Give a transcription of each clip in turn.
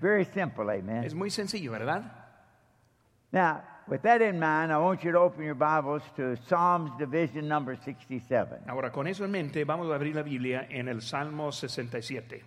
Very simple, amen. Es muy sencillo, ¿verdad? Now, with that in mind, I want you to open your Bibles to Psalms division number 67. Ahora, con eso en mente, vamos a abrir la Biblia en el Salmo 67.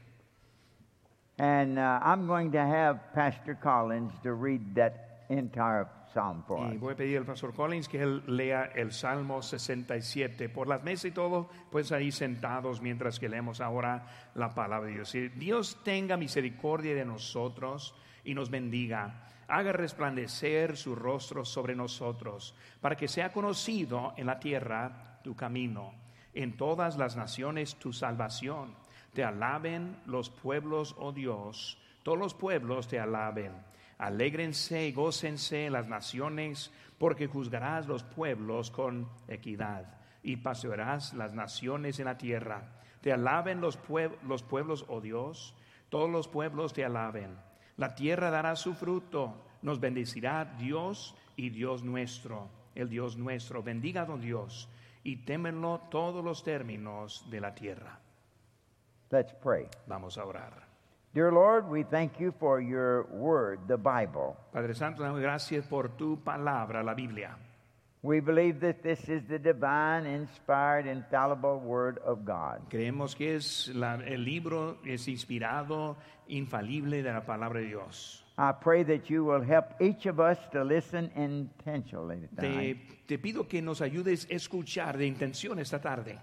And uh, I'm going to have Pastor Collins to read that entire psalm for Y voy a pedir al pastor Collins que él lea el Salmo 67. Por las mesas y todo, pues ahí sentados mientras que leemos ahora la palabra de Dios. Dios tenga misericordia de nosotros y nos bendiga. Haga resplandecer su rostro sobre nosotros, para que sea conocido en la tierra tu camino, en todas las naciones tu salvación. Te alaben los pueblos, oh Dios, todos los pueblos te alaben. Alégrense y gócense las naciones, porque juzgarás los pueblos con equidad y pasearás las naciones en la tierra. Te alaben los, pue- los pueblos, oh Dios, todos los pueblos te alaben. La tierra dará su fruto, nos bendecirá Dios y Dios nuestro, el Dios nuestro. Bendiga a don Dios y témenlo todos los términos de la tierra. Let's pray. Vamos a orar. Dear Lord, we thank you for your word, the Bible. Padre Santo, damos gracias por tu palabra, la Biblia. We believe that this is the divine, inspired, infallible word of God. Creemos que es la- el libro es inspirado, infalible de la palabra de Dios. I pray that you will help each of us to listen intentionally Te, tonight te pido que nos ayudes a escuchar de intención esta tarde,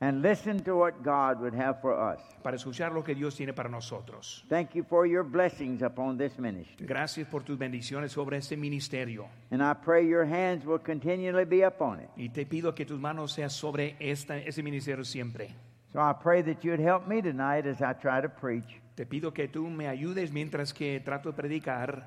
and listen to what God would have for us. para escuchar lo que Dios tiene para nosotros. Thank you for your blessings upon this ministry. Gracias por tus bendiciones sobre este ministerio. And I pray your hands will continually be upon it. Y te pido que tus manos sean sobre esta, este ministerio siempre. So I pray that you'd help me tonight as I try to preach. Te pido que tú me ayudes mientras que trato de predicar.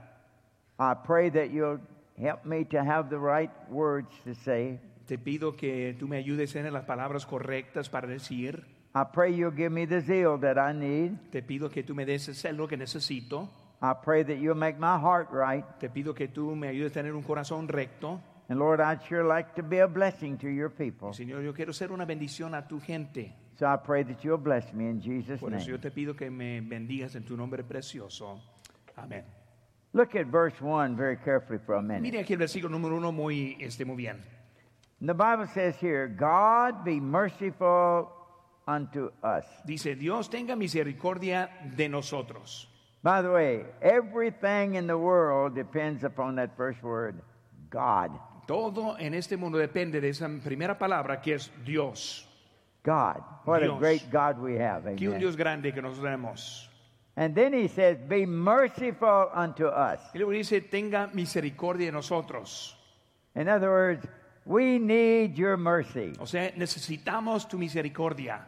I pray that you'll help me to have the right words to say. Te pido que tú me ayudes en las palabras correctas para decir. I pray you'll give me the zeal that I need. Te pido que tú me des el celo que necesito. I pray that you'll make my heart right. Te pido que tú me ayudes a tener un corazón recto. And Lord, I'd sure like to be a blessing to your people. Señor, yo quiero ser una bendición a tu gente. So I pray that you'll bless me in Jesus' Por eso yo name. te pido que me bendigas en tu nombre precioso. Amén. Look at verse 1 very carefully for a minute. Mire aquí el versículo número uno muy, este, muy bien. The Bible says here, God be merciful unto us. Dice, Dios tenga misericordia de nosotros. By the way, everything in the world depends upon that first word, God. Todo en este mundo depende de esa primera palabra que es Dios. God. What a great God we have. Que un Dios grande que nosotros tenemos. And then he says, Be merciful unto us. Y luego dice, tenga misericordia de nosotros. In other words, we need your mercy. O sea, necesitamos tu misericordia.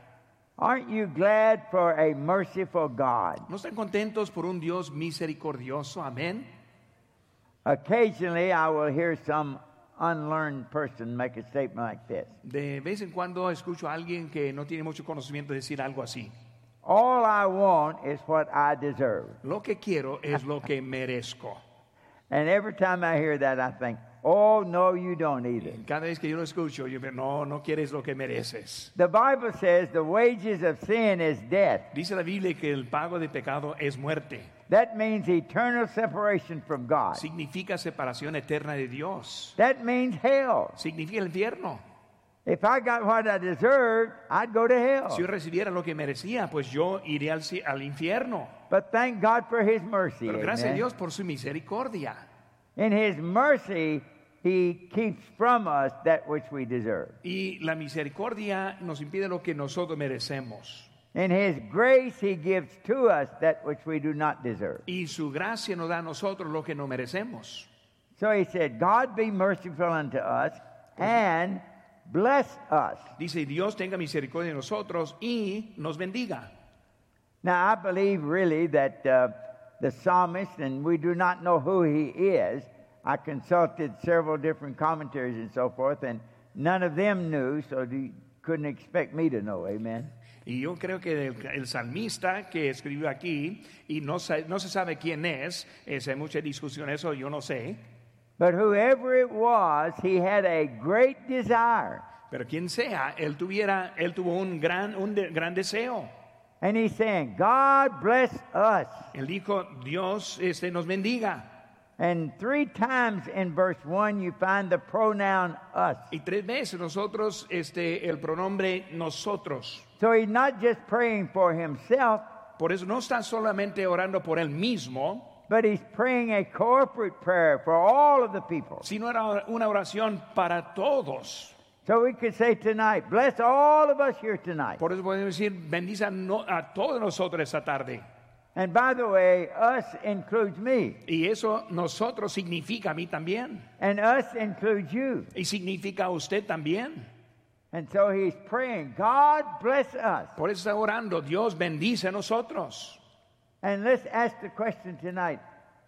Aren't you glad for a merciful God? ¿No están contentos por un Dios misericordioso? Amén. Occasionally, I will hear some unlearned person make a statement like this De vez en cuando escucho a alguien que no tiene mucho conocimiento decir algo así. All I want is what I deserve. Lo que quiero es lo que merezco. And every time I hear that, I think, Oh, no, you don't either. Cada vez que yo lo escucho, yo digo, no, no quieres lo que mereces. The Bible says the wages of sin is death. Dice la Biblia que el pago de pecado es muerte. That means eternal separation from God. Significa separación eterna de Dios. That means hell. Significa el infierno. If I got what I deserved, I'd go to Si yo hell. recibiera lo que merecía, pues yo iré al, al infierno. But thank God for His mercy. Pero gracias a amen. Dios por su misericordia. In His mercy, He keeps from us that which we deserve. Y la misericordia nos impide lo que nosotros merecemos. In His grace, He gives to us that which we do not deserve. Y su gracia nos da a nosotros lo que no merecemos. So He said, God be merciful unto us and bless us. Dice, Dios tenga misericordia de nosotros y nos bendiga. Now, I believe really that uh, the psalmist, and we do not know who he is. I consulted several different commentaries and so forth, and none of them knew, so you couldn't expect me to know. Amen. Y yo creo que el, el salmista que escribió aquí, y no, no se sabe quién es, es, hay mucha discusión, eso yo no sé, But whoever it was, he had a great desire, pero quien sea, él, tuviera, él tuvo un gran, un de- gran deseo. And he's saying, God bless us. Él dijo, Dios este, nos bendiga. And three times in verse 1, you find the pronoun us. Y tres veces nosotros, este, el pronombre nosotros. So he's not just praying for himself, Por eso no está solamente orando por él mismo, but he's praying a corporate prayer for all of the people. sino era una oración para todos. So we could say tonight, bless all of us here tonight. Por eso podemos decir, bendice a, no- a todos nosotros esta tarde. And by the way, us includes me, Y eso nosotros significa a mí también. and us includes you. Y significa a usted también. And so he's praying, God bless us. Por eso está orando, Dios bendice a nosotros. And let's ask the question tonight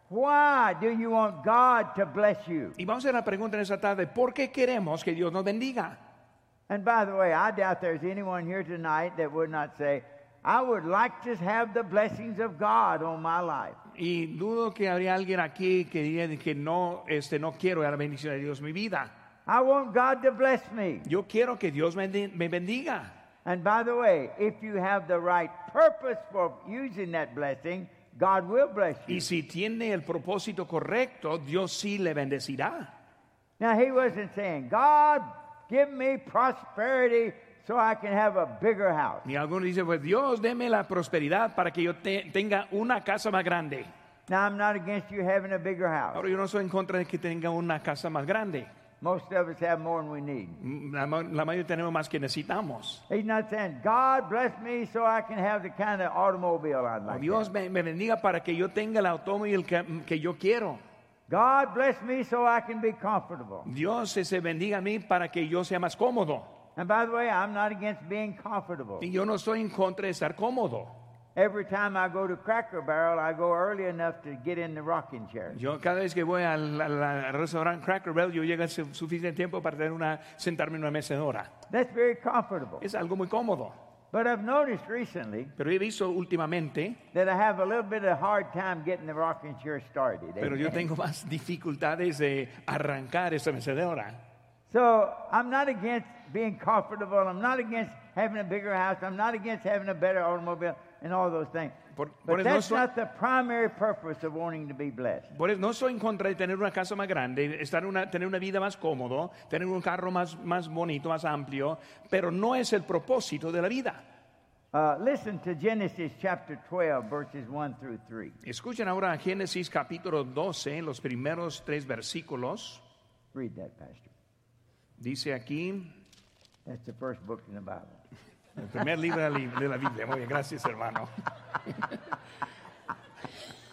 why do you want God to bless you? Y vamos a hacer la pregunta en esta tarde, ¿por qué queremos que Dios nos bendiga? And by the way, I doubt there's anyone here tonight that would not say, I would like to have the blessings of God on my life. Y dudo que habría alguien aquí que diría que no, este, no quiero la bendición de Dios en mi vida. I want God to bless me. Yo quiero que Dios me, me bendiga. And by the way, if you have the right purpose for using that blessing, God will bless you. Y si tiene el propósito correcto, Dios sí le bendecirá. Now, he wasn't saying, God, give me prosperity so I can have a bigger house. Y algunos dicen, pues Dios, deme la prosperidad para que yo te- tenga una casa más grande. Now, I'm not against you having a bigger house. Ahora yo no soy en contra de que tenga una casa más grande. Most of us have more than we need. La, ma- la mayoría tenemos más que necesitamos. He's not saying, God bless me so I can have the kind of automobile I'd like. to Dios me, me bendiga para que yo tenga el automóvil que, que yo quiero. God bless me so I can be comfortable. Dios se bendiga a mí para que yo sea más cómodo. And by the way, I'm not against being comfortable. Y yo no estoy en contra de estar cómodo. Every time I go to Cracker Barrel, I go early enough to get in the rocking chair. Yo cada vez que voy al, al- al restaurante Cracker Barrel, yo llego su- suficiente tiempo para tener una, sentarme en una mecedora. That's very comfortable. Es algo muy cómodo. But I've noticed recently Pero he visto últimamente, that I have a little bit of hard time getting the rocking chair started. pero yo Amen. tengo más dificultades de arrancar esa mecedora. So I'm not against being comfortable. I'm not against having a bigger house. I'm not against having a better automobile and all those things. Por- por But no that's soy- not the primary purpose of wanting to be blessed. Por eso no estoy en contra de tener una casa más grande, estar una, tener una vida más cómodo, tener un carro más, más bonito, más amplio, pero no es el propósito de la vida. Uh, listen to Genesis chapter 12, verses 1 through 3. Escuchen ahora Génesis capítulo 12, los primeros tres versículos. Read that, Pastor. Dice aquí, That's the first book in the Bible. el primer libro de la, Biblia. Muy bien, gracias hermano.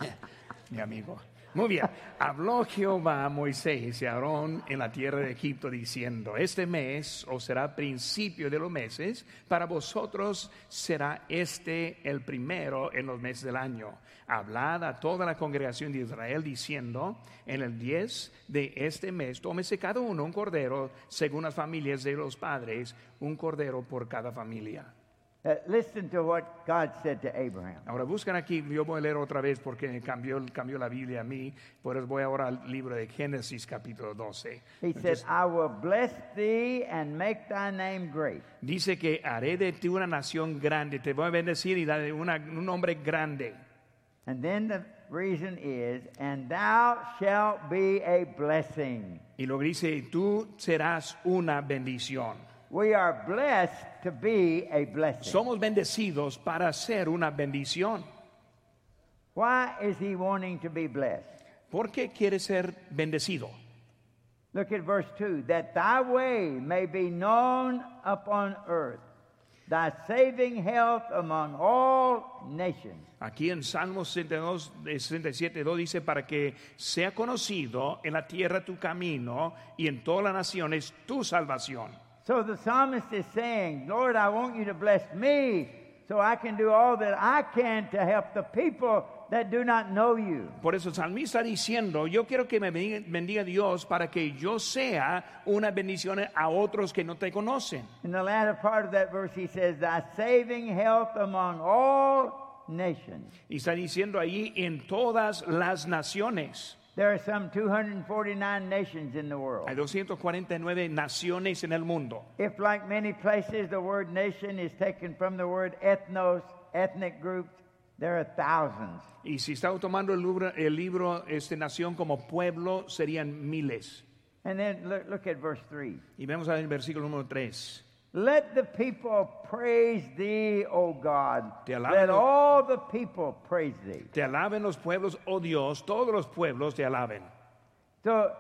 Mi amigo. Muy bien. Habló Jehová a Moisés y a Aarón en la tierra de Egipto diciendo, este mes os será principio de los meses, para vosotros será este el primero en los meses del año. Hablad a toda la congregación de Israel diciendo, en el 10 de este mes tómese cada uno un cordero según las familias de los padres, un cordero por cada familia. Uh, listen to what God said to Abraham. Ahora buscan aquí, yo voy a leer otra vez porque cambió, cambió la Biblia a mí, por eso voy ahora al libro de Génesis capítulo 12. He said, I will bless thee and make thy name great. Dice que haré de ti una nación grande, te voy a bendecir y daré una- un nombre grande. And then the reason is, and thou shalt be a blessing. Y luego dice, tú serás una bendición. We are blessed to be a blessing. Somos bendecidos para ser una bendición. Why is he wanting to be blessed? ¿Por qué quiere ser bendecido? Look at verse 2 that thy way may be known upon earth, thy saving health among all nations. Aquí en Salmo 62, eh, 67, 2 dice, para que sea conocido en la tierra tu camino y en todas las naciones tu salvación. So the psalmist is saying, Lord, I want you to bless me so I can do all that I can to help the people that do not know you. Por eso el salmista está diciendo, yo quiero que me bendiga, bendiga Dios para que yo sea una bendición a otros que no te conocen. In the latter part of that verse, he says, Thy saving help among all nations. Y está diciendo ahí en todas las naciones. There are some 249 nations in the world. Hay 249 naciones en el mundo. If, like many places, the word nation is taken from the word ethnos, ethnic groups, there are thousands. Y si está tomando el libro, el libro este, Nación como pueblo, serían miles. And then look, look at verse 3. Y vemos a el versículo número 3. Let the people praise thee, O God. Te alaben Let all the people praise thee. Te alaben los pueblos, oh Dios, todos los pueblos te alaben. So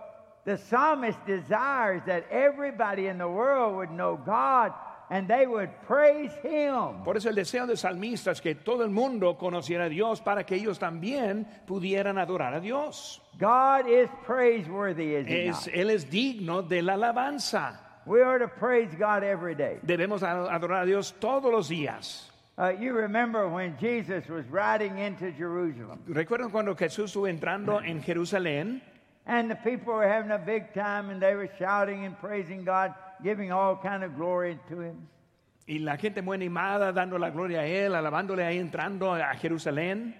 the psalmist desires that everybody in the world would know God and they would praise him. Por eso el deseo del salmista es que todo el mundo conociera a Dios para que ellos también pudieran adorar a Dios. God is praiseworthy, is he Es, not? él es digno de la alabanza. We are to praise God every day. Debemos adorar a Dios todos los días. Uh, you remember when Jesus was riding into Jerusalem ¿Recuerdan cuando Jesús estuvo entrando en Jerusalén? and the people were having a big time and they were shouting and praising God, giving all kind of glory to him. Y la gente muy animada, dando la gloria a Él, alabándole ahí entrando a Jerusalén.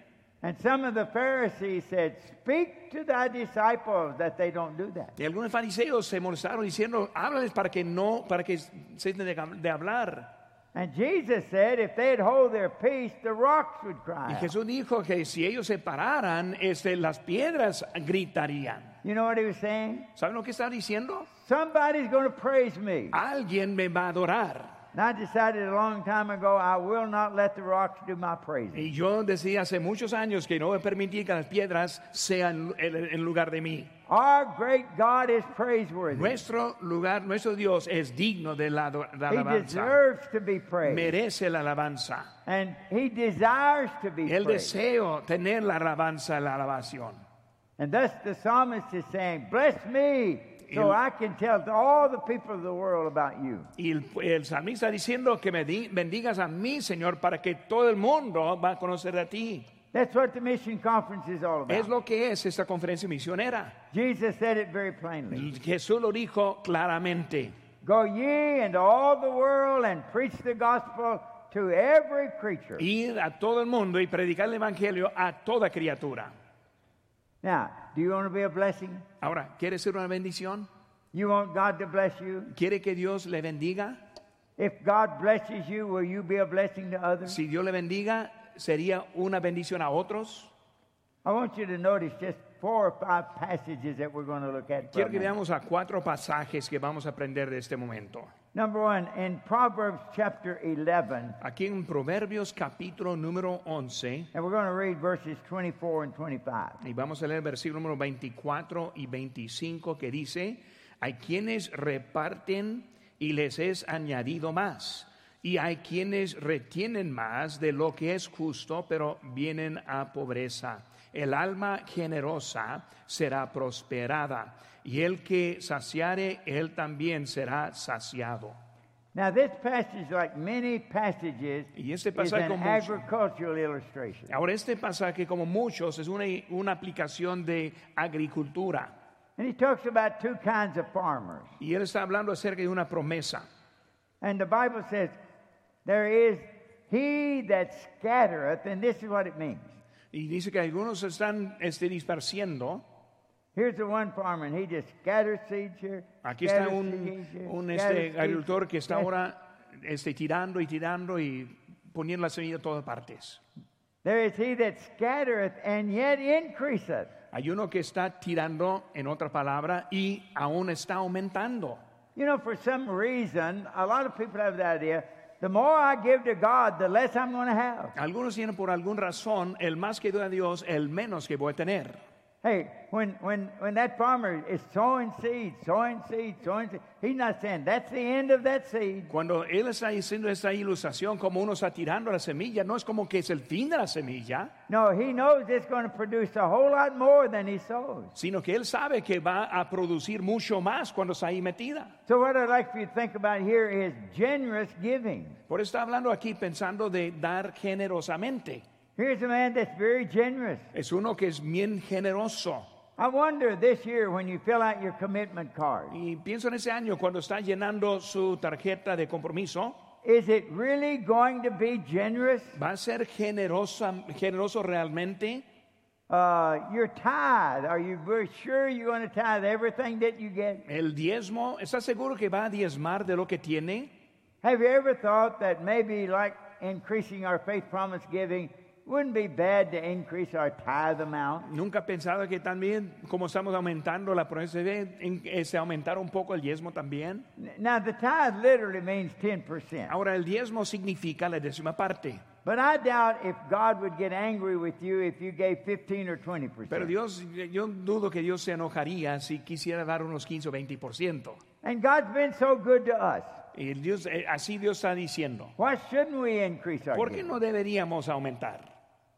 And some of the Pharisees said, Speak to thy disciples that they don't do that. Y algunos fariseos se molestaron diciendo, háblales para que no, para que se de, de hablar. And Jesus said, If they'd hold their peace, the rocks would cry. Y out." Jesús dijo que si ellos se pararan, este, las piedras gritarían. You know what he was saying? ¿Saben lo que está diciendo? Somebody's going to praise me. Alguien me va a adorar. And I decided a long time ago, I will not let the rocks do my praising. Y yo decía hace muchos años que no voy a permitir que las piedras sean en, en lugar de mí. Our great God is praiseworthy. Nuestro lugar, nuestro Dios es digno de la, ado- la He deserves to be praised. Merece la alabanza. And he desires to be El praised. deseo tener la alabanza, la alabación. And thus the psalmist is saying, Bless me so I can tell all the people of the world about you. Y el, el salmista diciendo que me di- bendigas a mí, Señor, para que todo el mundo va a conocer a ti. That's what the mission conference is all Es about. lo que es esta conferencia misionera. Jesus said it very plainly. Jesús lo dijo claramente. Go ye into all the world and preach the gospel to every creature. Ir a todo el mundo y predicar el evangelio a toda criatura. Now, do you want to be a blessing? Ahora, ¿quiere ser una bendición? You want God to bless you? ¿Quiere que Dios le bendiga? If God blesses you, will you be a blessing to others? Si Dios le bendiga, ¿sería una bendición a otros? I want you to notice just four or five passages that we're going to look at. Quiero que veamos a cuatro pasajes que vamos a aprender de este momento. Number one, in Proverbs chapter 11, Aquí en Proverbios capítulo número 11, and we're going to read verses 24 and 25. y vamos a leer versículo número 24 y 25 que dice, hay quienes reparten y les es añadido más, y hay quienes retienen más de lo que es justo, pero vienen a pobreza. El alma generosa será prosperada, y el que saciare, él también será saciado. Now, this passage, like many passages, Y este is pasaje an como mucho- agricultural illustration. Ahora, este pasaje, como muchos, es una, una aplicación de agricultura. And he talks about two kinds of farmers. Y él está hablando acerca de una promesa. And the Bible says, there is he that scattereth, and this is what it means. Y dice que algunos están este, dispersiendo. Aquí está un, un, scatters este, seeds agricultor que está here. ahora este, tirando y tirando y poniendo la semilla a todas partes. There is he that scattereth, and yet increaseth. Hay uno que está tirando, en otra palabra, y aún está aumentando. You know, for some reason, a lot of people have the idea the more I give to God, the less I'm going to have. Algunos tienen por alguna razón, el más que doy a Dios, el menos que voy a tener. Hey, when, when, when that farmer is sowing seeds, sowing seeds, sowing seeds, he's not saying that's the end of that seed. Cuando él está diciendo esta ilustración como uno está tirando la semilla, no es como que es el fin de la semilla, No, he knows it's going to produce a whole lot more than he sows. sino que él sabe que va a producir mucho más cuando está ahí metida. So, what I'd like for you to think about here is generous giving. Por eso está hablando aquí pensando de dar generosamente. Here's a man that's very generous. Es uno que es bien generoso. I wonder this year when you fill out your commitment card, Y pienso en ese año cuando está llenando su tarjeta de compromiso, is it really going to be generous? ¿va a ser generosa, generoso realmente? Uh, your tithe, are you sure you're going to tithe everything that you get? ¿El diezmo? ¿Está seguro que va a diezmar de lo que tiene? Have you ever thought that maybe, like increasing our faith promise giving, wouldn't be bad to increase our tithe amount. Nunca pensado que también, como estamos aumentando la promesa de fe, en- se aumentar un poco el diezmo también. Now, the tithe literally means 10%. Ahora, el diezmo significa la décima parte. But I doubt if God would get angry with you if you gave 15 or 20%. Pero Dios, yo dudo que Dios se enojaría si quisiera dar unos 15 o 20%. And God's been so good to us. Y Dios, eh, así Dios está diciendo. Why shouldn't we increase our ¿Por qué no deberíamos aumentar?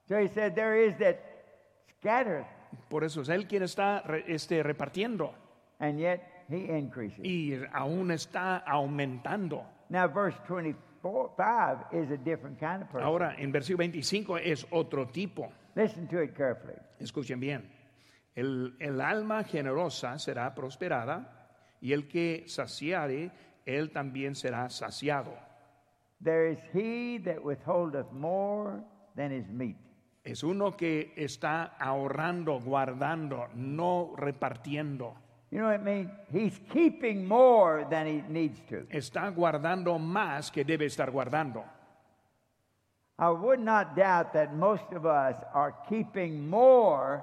So he said, There is that scattereth, Por eso es Él quien está re- este, repartiendo and yet he increases. y aún está aumentando. Now, verse 25 is a different kind of person. Ahora, en versículo 25 es otro tipo. Listen to it carefully. Escuchen bien. El, el alma generosa será prosperada y el que saciare, él también será saciado. There is he that withholdeth more than is meet. Es uno que está ahorrando, guardando, no repartiendo. You know what I mean? He's keeping more than he needs to. Está guardando más que debe estar guardando. I would not doubt that most of us are keeping more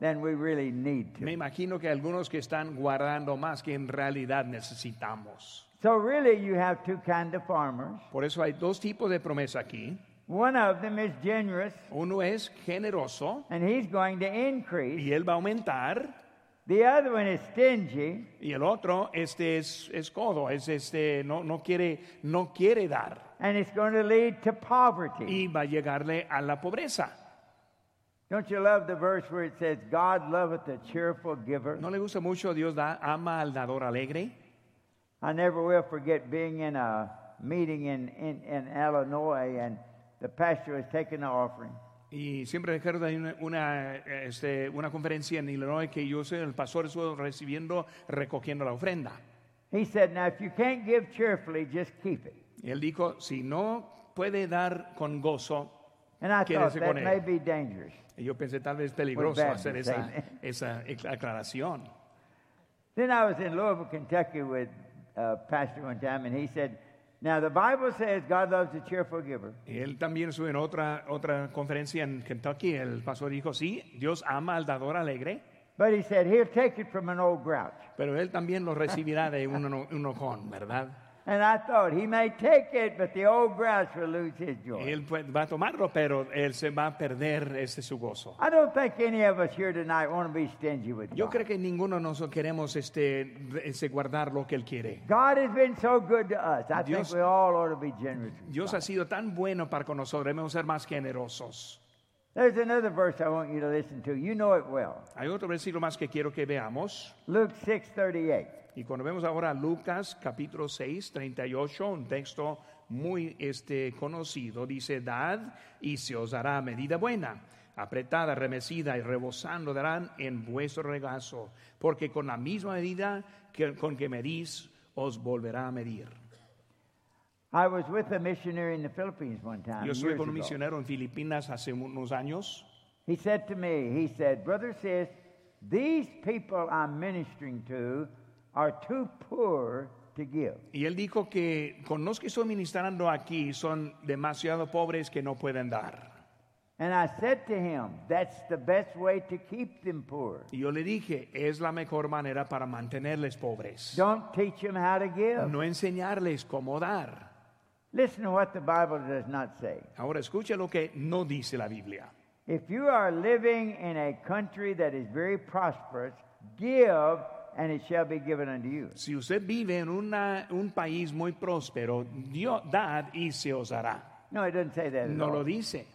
than we really need Me to. imagino que algunos que están guardando más que en realidad necesitamos. So, really, you have two kind of farmers. Por eso hay dos tipos de promesa aquí. One of them is generous, Uno es generoso and he's going to increase. y él va a aumentar. The other one is stingy, Y el otro, este es, es codo, es este, no, no, quiere, no quiere dar and it's going to lead to poverty. y va a llegarle a la pobreza. Don't you love the verse where it says, God loveth a cheerful giver? ¿No le gusta mucho Dios da, ama al dador alegre? I never will forget being in a meeting in, in, in Illinois, and the pastor was taking the offering. Y siempre recuerdo una, una, este, una conferencia en Illinois que yo soy el pastor, estuve recibiendo, recogiendo la ofrenda. He said, Now, if you can't give cheerfully, just keep it. Y él dijo, si no puede dar con gozo, And I thought that con él. may be dangerous. y yo pensé tal vez peligroso Baptist, hacer esa, esa aclaración. Then I was in Louisville, Kentucky with a pastor one time, and he said, Now, the Bible says God loves a cheerful giver. Y él también estuvo en otra, otra conferencia en Kentucky. El pastor dijo, sí, Dios ama al dador alegre, But he said, He'll take it from an old grouch. pero él también lo recibirá de un, un enojón, ¿verdad? And I thought, He may take it, but the old grouch will lose his joy. Él pues, va a tomarlo, pero él se va a perder este su gozo. I don't think any of us here tonight want to be stingy with Yo God. creo que ninguno de nosotros queremos este, este, guardar lo que él quiere. God has been so good to us. I Dios- think we all ought to be generous. Dios God. ha sido tan bueno para con nosotros, debemos ser más generosos. There's another verse I want you to listen to. You know it well. Hay otro versículo más que quiero que veamos. Luke 6:38. Y cuando vemos ahora Lucas capítulo 6, 38, un texto muy este, conocido, dice, dad y se os dará medida buena, apretada, remecida y rebosando darán en vuestro regazo, porque con la misma medida que, con que medís, os volverá a medir. I was with a missionary in the Philippines one time. Yo estuve years con un ago. misionero en Filipinas hace unos años He said to me, he said, Brother sis, these people I'm ministering to are too poor to give. y él dijo que con los que estoy ministrando aquí son demasiado pobres que no pueden dar. And I said to him, that's the best way to keep them poor. Y yo le dije, es la mejor manera para mantenerles pobres. Don't teach them how to give. No enseñarles cómo dar. Listen to what the Bible does not say. Ahora escuche lo que no dice la Biblia. If you are living in a country that is very prosperous, give and it shall be given unto you. Si usted vive en una- un país muy próspero, Dios dad y se os dará. No, it doesn't say that at No all. lo dice.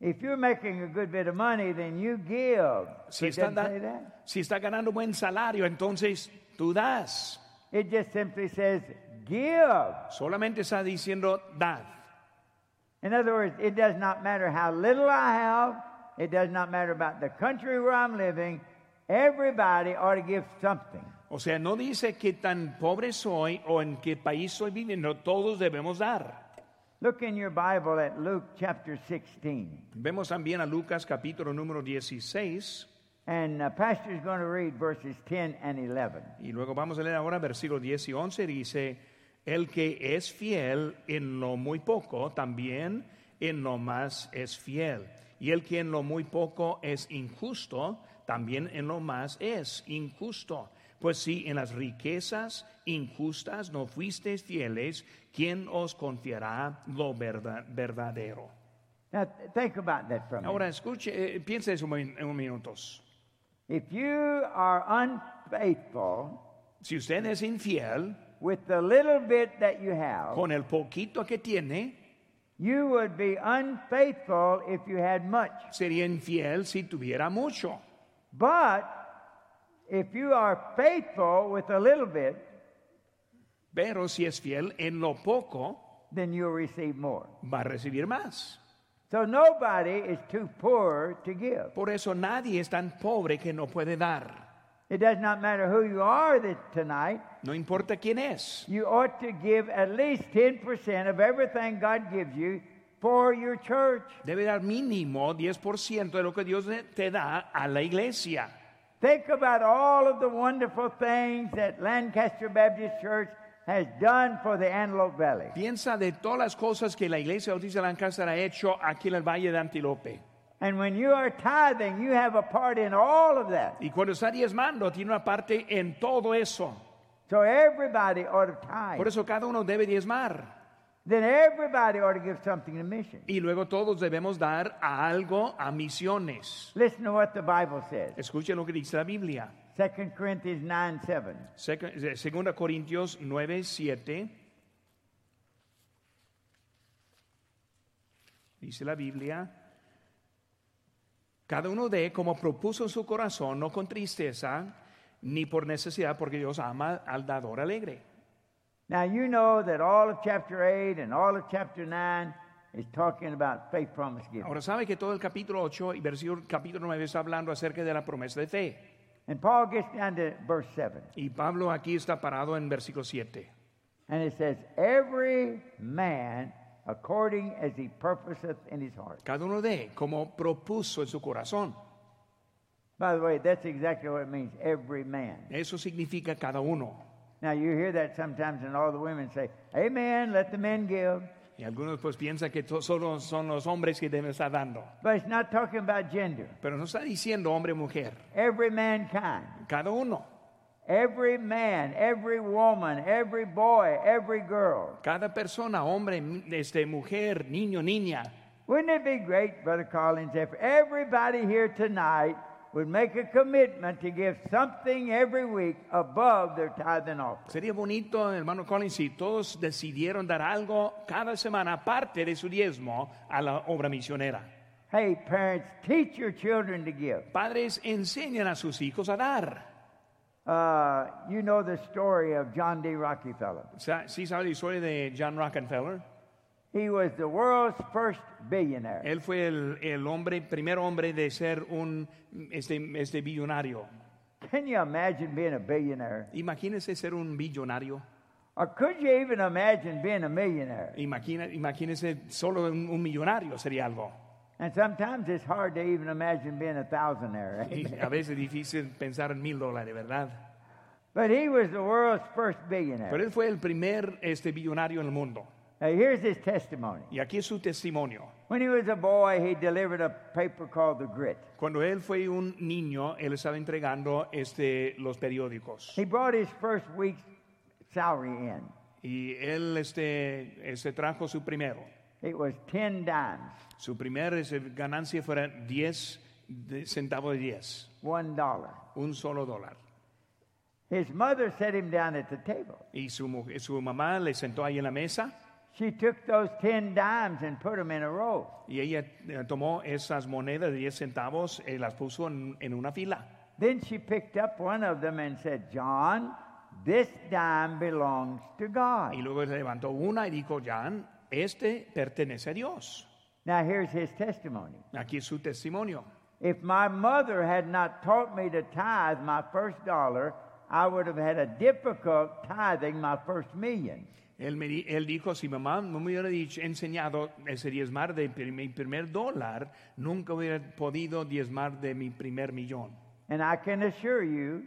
If you're making a good bit of money, then you give. Si it está, doesn't da- say that. si está ganando buen salario, entonces tú das. It just simply says give. Solamente está diciendo dad. In other words, it does not matter how little I have. It does not matter about the country where I'm living. Everybody ought to give something. O sea, no dice que tan pobre soy o en qué país estoy viviendo, todos debemos dar. Look in your Bible at Luke chapter 16. Vemos también a Lucas capítulo número 16 And uh, Pastor is going to read verses 10 and 11. y luego vamos a leer ahora versículos 10 y 11. Dice, El que es fiel en lo muy poco, también en lo más es fiel. Y el que en lo muy poco es injusto, también en lo más es injusto. Pues si en las riquezas injustas no fuisteis fieles, ¿quién os confiará lo verda- verdadero? Now, th- think about that for a. Ahora escuche, eh, piense eso un, un minutos. If you are unfaithful Si usted es infiel with the little bit that you have, con el poquito que tiene, you would be unfaithful if you had much. sería infiel si tuviera mucho. But if you are faithful with a little bit, Pero si es fiel en lo poco, then you'll receive more. va a recibir más. So nobody is too poor to give. Por eso nadie es tan pobre que no puede dar. It does not matter who you are this, tonight. No importa quién es. You ought to give at least 10% of everything God gives you for your church. Debe dar mínimo 10% de lo que Dios te da a la iglesia. Think about all of the wonderful things that Lancaster Baptist Church has done for the Antelope Valley. Piensa de todas las cosas que la iglesia Bautista de Lancaster ha hecho aquí en el Valle de Antilope. And when you are tithing, you have a part in all of that. Y cuando está diezmando, tiene una parte en todo eso. So everybody ought to tithe. Por eso cada uno debe diezmar. Then everybody ought to give something to mission. Y luego todos debemos dar a algo a misiones. Listen to what the Bible says. Escuchen lo que dice la Biblia. 2 Corinthians 9 7. Seca- eh, Corintios 9, 7. Dice la Biblia. Cada uno dé como propuso en su corazón, no con tristeza, ni por necesidad, porque Dios ama al dador alegre. Now you know that all of chapter 8 and all of chapter 9 is talking about faith promise giving. Ahora sabe que todo el capítulo 8 y versículo capítulo 9 está hablando acerca de la promesa de fe. And Paul gets down to verse 7. Y Pablo aquí está parado en versículo 7. And it says, Every man according as he purposeth in his heart. Cada uno dé como propuso en su corazón. By the way, that's exactly what it means, every man. Eso significa cada uno. Now you hear that sometimes, and all the women say, Amen, let the men give. Y algunos pues piensan que solo son los hombres que deben estar dando. But it's not talking about gender. Pero no está diciendo hombre o mujer. Every mankind, Cada uno. every man, every woman, every boy, every girl. Cada persona, hombre, este, mujer, niño, niña. Wouldn't it be great, Brother Collins, if everybody here tonight would make a commitment to give something every week above their tithe and offering? Sería bonito, hermano Collins, si todos decidieron dar algo cada semana, aparte de su diezmo, a la obra misionera. Hey, parents, teach your children to give. Padres enseñan a sus hijos a dar. Uh, you know the story of John D. Rockefeller. ¿Sí sabe la historia de John Rockefeller? He was the world's first billionaire. Él fue el, el hombre, primer hombre de ser un este, este billonario. Can you imagine being a billionaire? Imagínese ser un billonario. Or could you even imagine being a millionaire? Imagina, imagínese solo un, un millonario sería algo. And sometimes it's hard to even imagine being a thousandaire. Y a veces es difícil pensar en mil dólares, ¿verdad? But he was the world's first billionaire. Pero él fue el primer este, billonario en el mundo. Now, here's his testimony. Y aquí es su testimonio. When he was a boy, he delivered a paper called The Grit. Cuando él fue un niño, él estaba entregando este, los periódicos. He brought his first week's salary in. Y él este, este, trajo su primero. It was 10 dimes, Su primer este, ganancia fuera 10 de- centavos de 10. one dollar. Un solo dólar. His mother set him down at the table. Y su, su mamá le sentó ahí en la mesa She took those 10 dimes and put them in a row. y ella eh, tomó esas monedas de 10 centavos y las puso en, en una fila. Then she picked up one of them and said, John, this dime belongs to God. Y luego levantó una y dijo, Jan, este pertenece a Dios. Now, here's his testimony. Aquí es su testimonio. If my mother had not taught me to tithe my first dollar, I would have had a difficult tithing my first million. Él, me él dijo, si mamá no me hubiera dicho, enseñado ese diezmar de mi primer dólar, nunca hubiera podido diezmar de mi primer millón. And I can assure you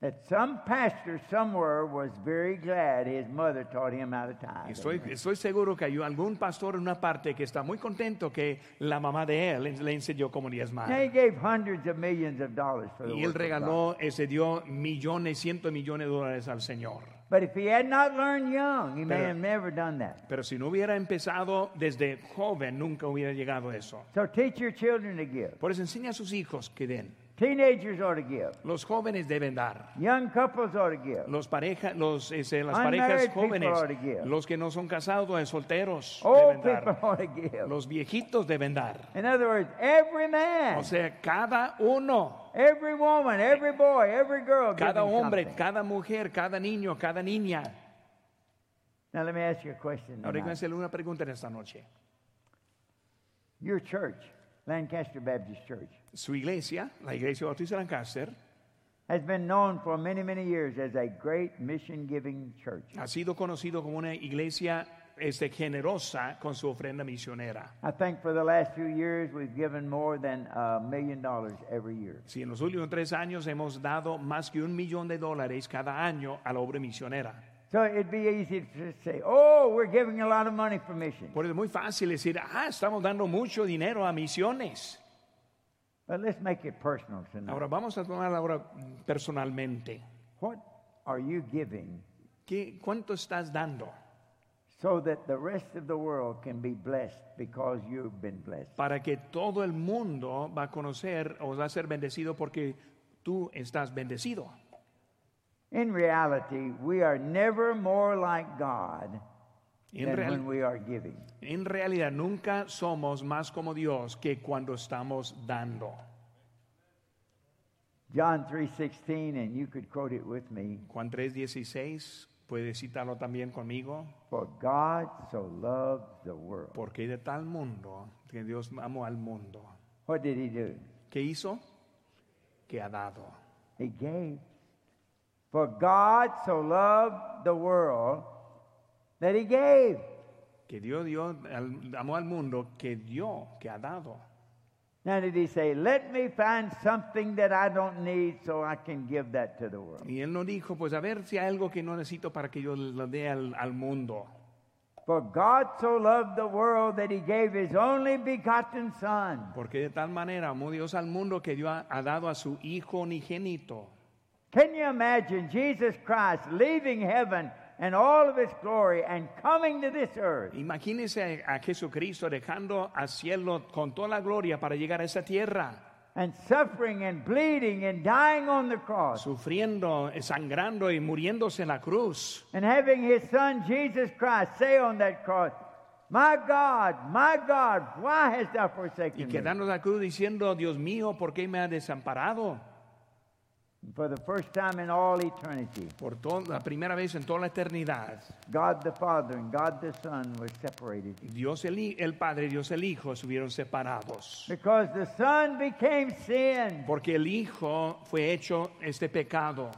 that some pastor somewhere was very glad his mother taught him how to tithe. Estoy, estoy seguro que hay algún pastor en una parte que está muy contento que la mamá de él le- enseñó cómo diezmar. he gave hundreds of millions of dollars for the Y él regaló, ese dio millones, cientos de millones de dólares al Señor. But if he had not learned young, he may Pero- have never done that. Pero si no hubiera empezado desde joven, nunca hubiera llegado a eso. So teach your children to give. Por eso enseña a sus hijos que den. Teenagers ought to give. Los jóvenes deben dar. Young couples ought to give. Los pareja, los, este, las Unmarried parejas people jóvenes, ought to give. los que no son casados, eh, solteros, Old deben people dar. ought to give. Los viejitos deben dar. In other words, every man, O sea, cada uno, every woman, every boy, every girl cada hombre, something. cada mujer, cada niño, cada niña. Now let me ask you a question. Ahora tonight. hacerle una pregunta en esta noche. Your church, Lancaster Baptist Church, Su iglesia, la iglesia Bautista Lancaster, has been known for many, many years as a great mission-giving church. ha sido conocido como una iglesia este, generosa con su ofrenda misionera. I think for the last few years we've given more than a million dollars every year. Si en los últimos tres años hemos dado más que un millón de dólares cada año a la obra misionera. So it'd be easy to say, "Oh, we're giving a lot of money for missions." Por eso es muy fácil decir, ah, estamos dando mucho dinero a misiones. But let's make it personal tonight. Ahora vamos a tomar ahora personalmente. What are you giving ¿Qué, ¿Cuánto estás dando so that the rest of the world can be blessed because you've been blessed? para que todo el mundo va a conocer o va a ser bendecido porque tú estás bendecido? In reality, we are never more like God En, real- when we are giving. en realidad nunca somos más como Dios que cuando estamos dando. John 3:16 and you could quote it with me. Juan 3:16, puedes citarlo también conmigo. For God so loved the world. Porque de tal mundo que Dios amó al mundo. What did he do? ¿Qué hizo? Que ha dado. He gave. For God so loved the world that he gave. Que Dios dio, al- amó al mundo, que dio, que ha dado. Now did he say, "Let me find something that I don't need so I can give that to the world." Y él no dijo, pues a ver si hay algo que no necesito para que yo lo dé al, al mundo. For God so loved the world that he gave his only begotten son. Porque de tal manera amó Dios al mundo que dio, ha dado a su Hijo unigénito. Can you imagine Jesus Christ leaving heaven and all of its glory and coming to this earth? Imagínese a, Jesucristo dejando al cielo con toda la gloria para llegar a esa tierra, and suffering and bleeding and dying on the cross sufriendo, sangrando y muriéndose en la cruz. and having his son Jesus Christ say on that cross, My God, my God, why hast thou Y forsaken me? quedando en la cruz diciendo, Dios mío, ¿por qué me has desamparado? For the first time in all eternity, Por la primera vez en toda la eternidad, God the Father and God the Son were separated. Dios el, Hi- el Padre y Dios el Hijo estuvieron separados. Because the Son became sin. Porque el Hijo fue hecho este pecado.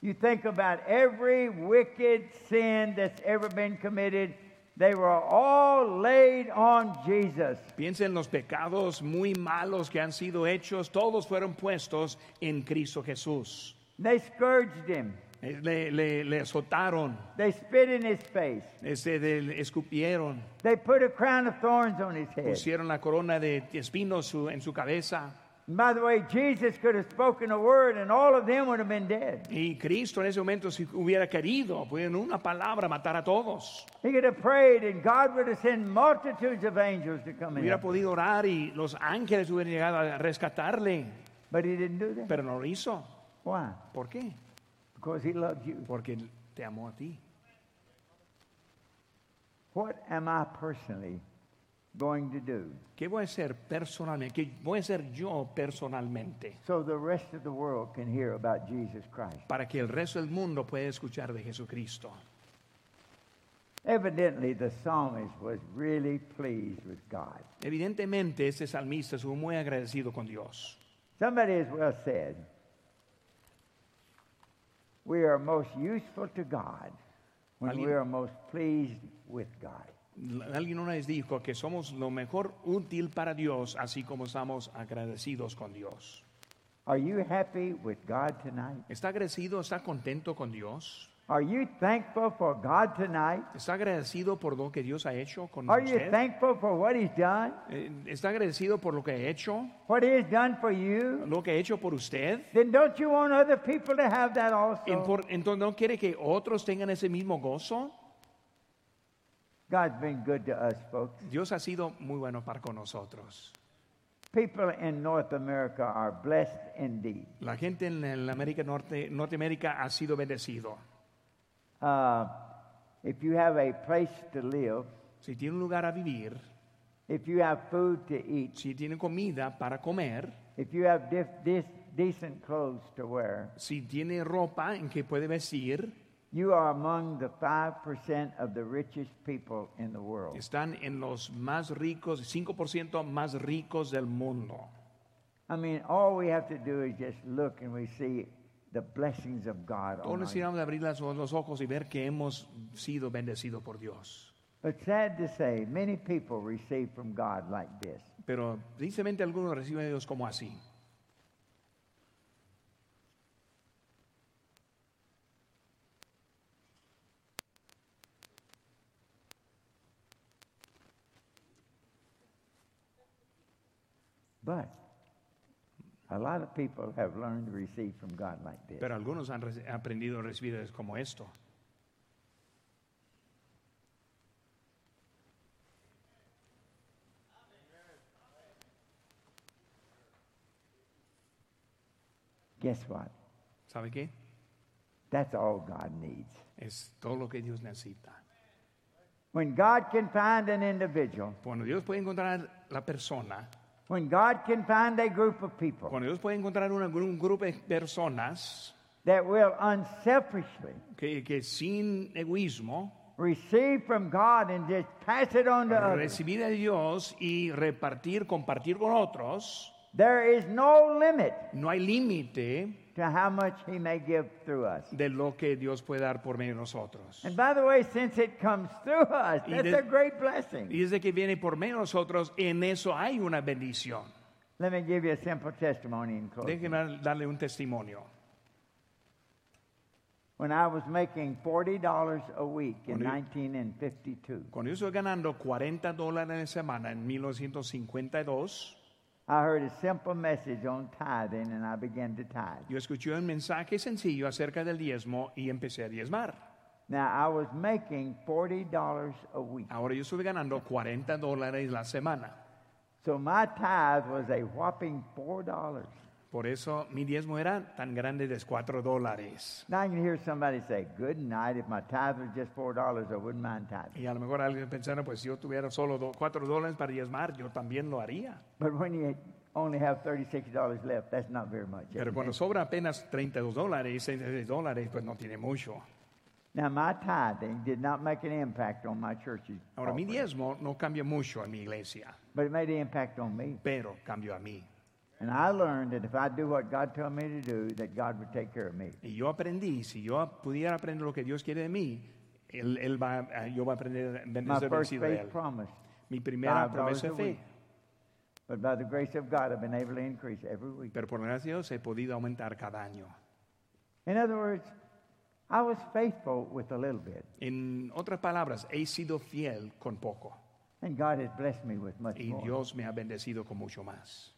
You think about every wicked sin that's ever been committed, they were all laid on Jesus. Piensen en los pecados muy malos que han sido hechos, todos fueron puestos en Cristo Jesús. They scourged him. Eh, Le, le- le azotaron, They spit in his face. este, le escupieron, They put a crown of thorns on his head. pusieron la corona de espinos en su cabeza. By the way, Jesus could have spoken a word and all of them would have been dead. Y Cristo en ese momento, si hubiera querido, puede en una palabra matar a todos. He could have prayed and God would have sent multitudes of angels to come Hubiera him. podido orar y los ángeles hubieran llegado a rescatarle, But he didn't do that. pero no lo hizo. Why? ¿Por qué? Because he loved you. Porque te amó a ti. What am I personally going to do ¿Qué voy a hacer personalmente? ¿Qué voy a hacer yo personalmente? so the rest of the world can hear about Jesus Christ? Para que el resto del mundo pueda escuchar de Jesucristo. Evidently, the psalmist was really pleased with God. Evidentemente, este salmista estuvo muy agradecido con Dios. Somebody has well said, We are most useful to God when Alguien- we are most pleased with God. Alguien una vez dijo que somos lo mejor útil para Dios, así como estamos agradecidos con Dios. Are you happy with God tonight? ¿Está agradecido, está contento con Dios? Are you thankful for God tonight? ¿Está agradecido por lo que Dios ha hecho con Are you usted? thankful for what He's done? Eh, ¿Está agradecido por lo que ha hecho? What He has done for you? ¿Lo que ha hecho por usted? Then don't you want other people to have that En also? por- Entonces, ¿no quiere que otros tengan ese mismo gozo? God's been good to us, folks. Dios ha sido muy bueno para con nosotros. People in North America are blessed indeed. La gente en la América Norte, Norteamérica ha sido bendecido. Uh, if you have a place to live, Si tiene un lugar a vivir, if you have food to eat, si tiene comida para comer, if you have decent clothes to wear, si tiene ropa en que puede vestir, you are among the 5% of the richest people in the world. están en los más ricos, 5% más ricos del mundo. I mean, all we have to do is just look and we see the blessings of God. Todos necesitamos abrir los ojos y ver que hemos sido bendecidos por Dios. But sad to say, many people receive from God like this. Pero tristemente algunos reciben a Dios como así. A lot of people have learned to receive from God like this. Pero algunos han aprendido a recibir es como esto. Guess what? ¿Sabe qué? That's all God needs. Es todo lo que Dios necesita. When God can find an individual, Cuando Dios puede encontrar la persona, when God can find a group of people cuando Dios puede encontrar una- un grupo de personas that will unselfishly que, que sin egoísmo receive from God and just pass it on to others, recibir a Dios y repartir, compartir con otros, there is no limit no hay límite to how much He may give through us. de lo que Dios puede dar por medio de nosotros. And by the way, since it comes through us, Y that's de- a great blessing. Y desde que viene por medio de nosotros, en eso hay una bendición. Let me give you a simple testimony in closing. Déjenme darle un testimonio. When I was making $40 a week in Cuando yo- 1952, Cuando yo estoy ganando 40 dólares a la semana en 1952, I heard a simple message on tithing and I began to tithe. yo escuché un mensaje sencillo acerca del diezmo y empecé a diezmar. Now, I was making $40 a week. Ahora yo estuve ganando 40 dólares la semana. So my tithe was a whopping $4. Por eso mi diezmo era tan grande de 4 dólares. Now can hear somebody say, Good night. If my tithe was just $4, I wouldn't mind tithing. Y a lo mejor alguien pensara, pues si yo tuviera solo 4 dólares para diezmar, yo también lo haría. But when you only have $36 left, that's not very much. Pero cuando sobra apenas 32 dólares, 66 dólares, pues no tiene mucho. Now, my tithing did not make an impact on my church's Ahora, mi offering, diezmo no cambia mucho en mi iglesia, but it made an impact on me. pero cambió a mí. And I learned that if I do what God told me to do, that God would take care of me. Y yo aprendí, si yo pudiera aprender lo que Dios quiere de mí, él, él va, yo voy a aprender My ser first de faith él. promise. Mi primera $5 promesa de fe. But by the grace of God, I've been able to increase every week. Pero por la gracia de Dios he podido aumentar cada año. In other words, I was faithful with a little bit, En otras palabras, he sido fiel con poco and God has blessed me with much y more. Dios me ha bendecido con mucho más.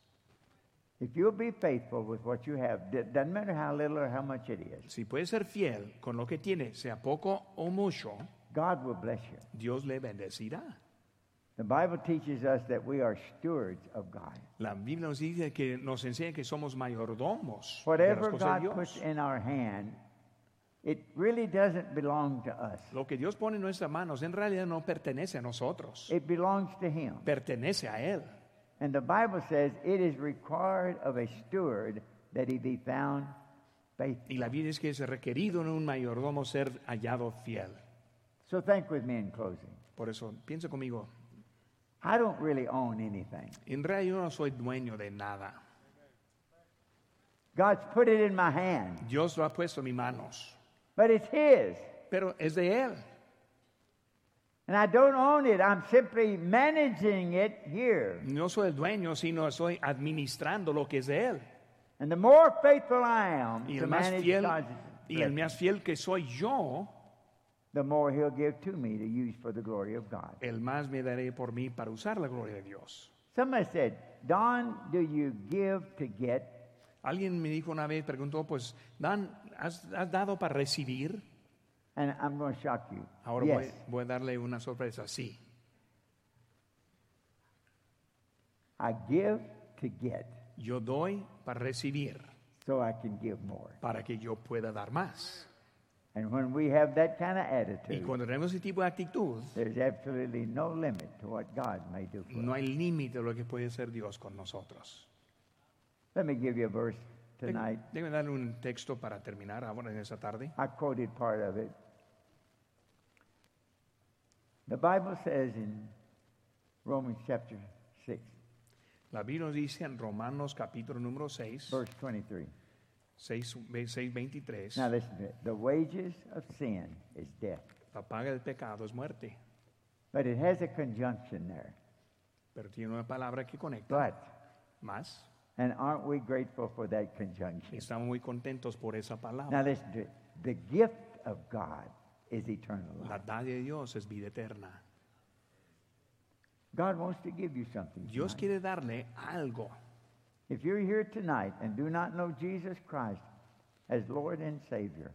If you'll be faithful with what you have, doesn't matter how little or how much it is, Si puede ser fiel con lo que tiene, sea poco o mucho, God will bless you. Dios le bendecirá. The Bible teaches us that we are stewards of God. La Biblia nos dice que nos enseña que somos mayordomos de las Whatever de God puts in our hand, it really doesn't belong to us. Lo que Dios pone en nuestras manos en realidad no pertenece a nosotros, It belongs to Him. pertenece a Él. And the Bible says it is required of a steward that he be found faithful. Y la Biblia es que es requerido en un mayordomo ser hallado fiel. So think with me in closing. Por eso, piensa conmigo, I don't really own anything. en realidad yo no soy dueño de nada. God's put it in my hand, Dios lo ha puesto en mis manos, but it's His. pero es de Él. And I don't own it. I'm simply managing it here. No soy el dueño, sino estoy administrando lo que es de Él. And the more faithful I am Y to el más manage fiel, God's y el blessings, más fiel que soy yo, the more He'll give to me to use for the glory of God. el más me daré por mí para usar la gloria de Dios. Somebody said, Don, do you give to get? Alguien me dijo una vez, preguntó, pues, Dan, ¿has, has dado para recibir? And I'm going to shock you. Ahora yes. voy, voy a darle una sorpresa. Sí, I give to get yo doy para recibir, so I can give more. para que yo pueda dar más. And when we have that kind of Y attitude, cuando tenemos ese tipo de actitud, there's absolutely no limit to what God may do for no hay límite de lo que puede hacer Dios con nosotros. Let me give you a verse tonight. Déjeme darle un texto para terminar ahora en esta tarde. I quoted part of it. The Bible says in Romans chapter 6, La Biblia dice en Romanos capítulo número 6, verse 23. 6, 6 23, Now listen to it. The wages of sin is death. la paga del pecado es muerte. But it has a conjunction there. Pero tiene una palabra que conecta But, más. and aren't we grateful for that conjunction? estamos muy contentos por esa palabra. Now palabra. listen to it. The gift of God is eternal La life. de Dios es vida eterna. God wants to give you something. Dios tonight. quiere darle algo. If you're here tonight and do not know Jesus Christ as Lord and Savior,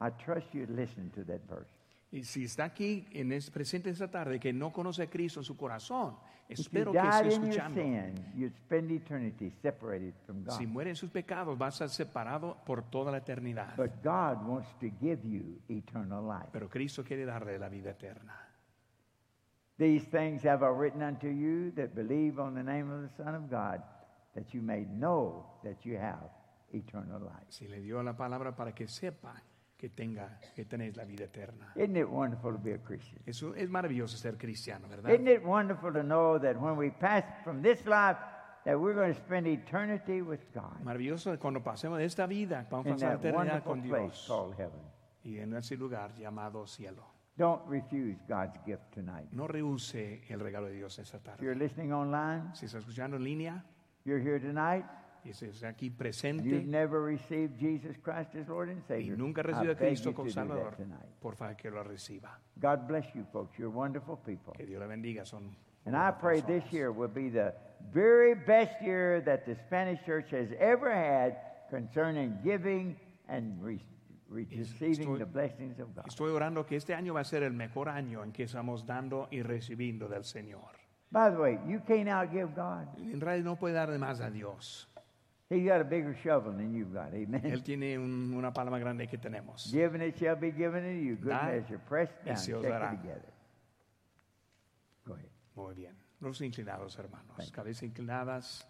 I trust you to listen to that verse. Y si está aquí en es presente esta tarde que no conoce a Cristo en su corazón, espero que esté escuchando. sin. Si muere en sus pecados, vas a ser separado por toda la eternidad. But God wants to give you eternal life. Pero Cristo quiere darle la vida eterna. These things have I written unto you that believe on the name of the Son of God, that you may know that you have eternal life. Si le dio la palabra para que sepa que tenga, que tenéis la vida eterna. Isn't it wonderful to be a Christian? Eso es maravilloso ser cristiano, ¿verdad? Isn't it wonderful to know that when we pass from this life, that we're going to spend eternity with God Maravilloso cuando pasemos de esta vida, vamos a pasar la eternidad con Dios y en ese lugar llamado cielo. Don't refuse God's gift tonight. No rehúse el regalo de Dios esta If you're listening online, Si está escuchando en línea you're here tonight, está aquí you've presente never received Jesus Christ as Lord and y Savior. nunca recibido a Cristo como Salvador, por favor que lo reciba. God bless you, folks. You're wonderful people. Que Dios le bendiga. Son And I pray this year will be the very best year that the Spanish church has ever had concerning giving and re- re- receiving estoy- the blessings of God. Estoy orando que este año va a ser el mejor año en que estamos dando y recibiendo del Señor. By the way, you can't outgive God. En realidad no puede dar de más a Dios. He's got a bigger shovel than you've got. Amen. Él tiene un- una palma grande que tenemos. Given it shall be given to you. Good Da, measure, pressed y down, se os shaken dará. together. Go ahead. Muy bien. Los inclinados, hermanos. Cabezas inclinadas.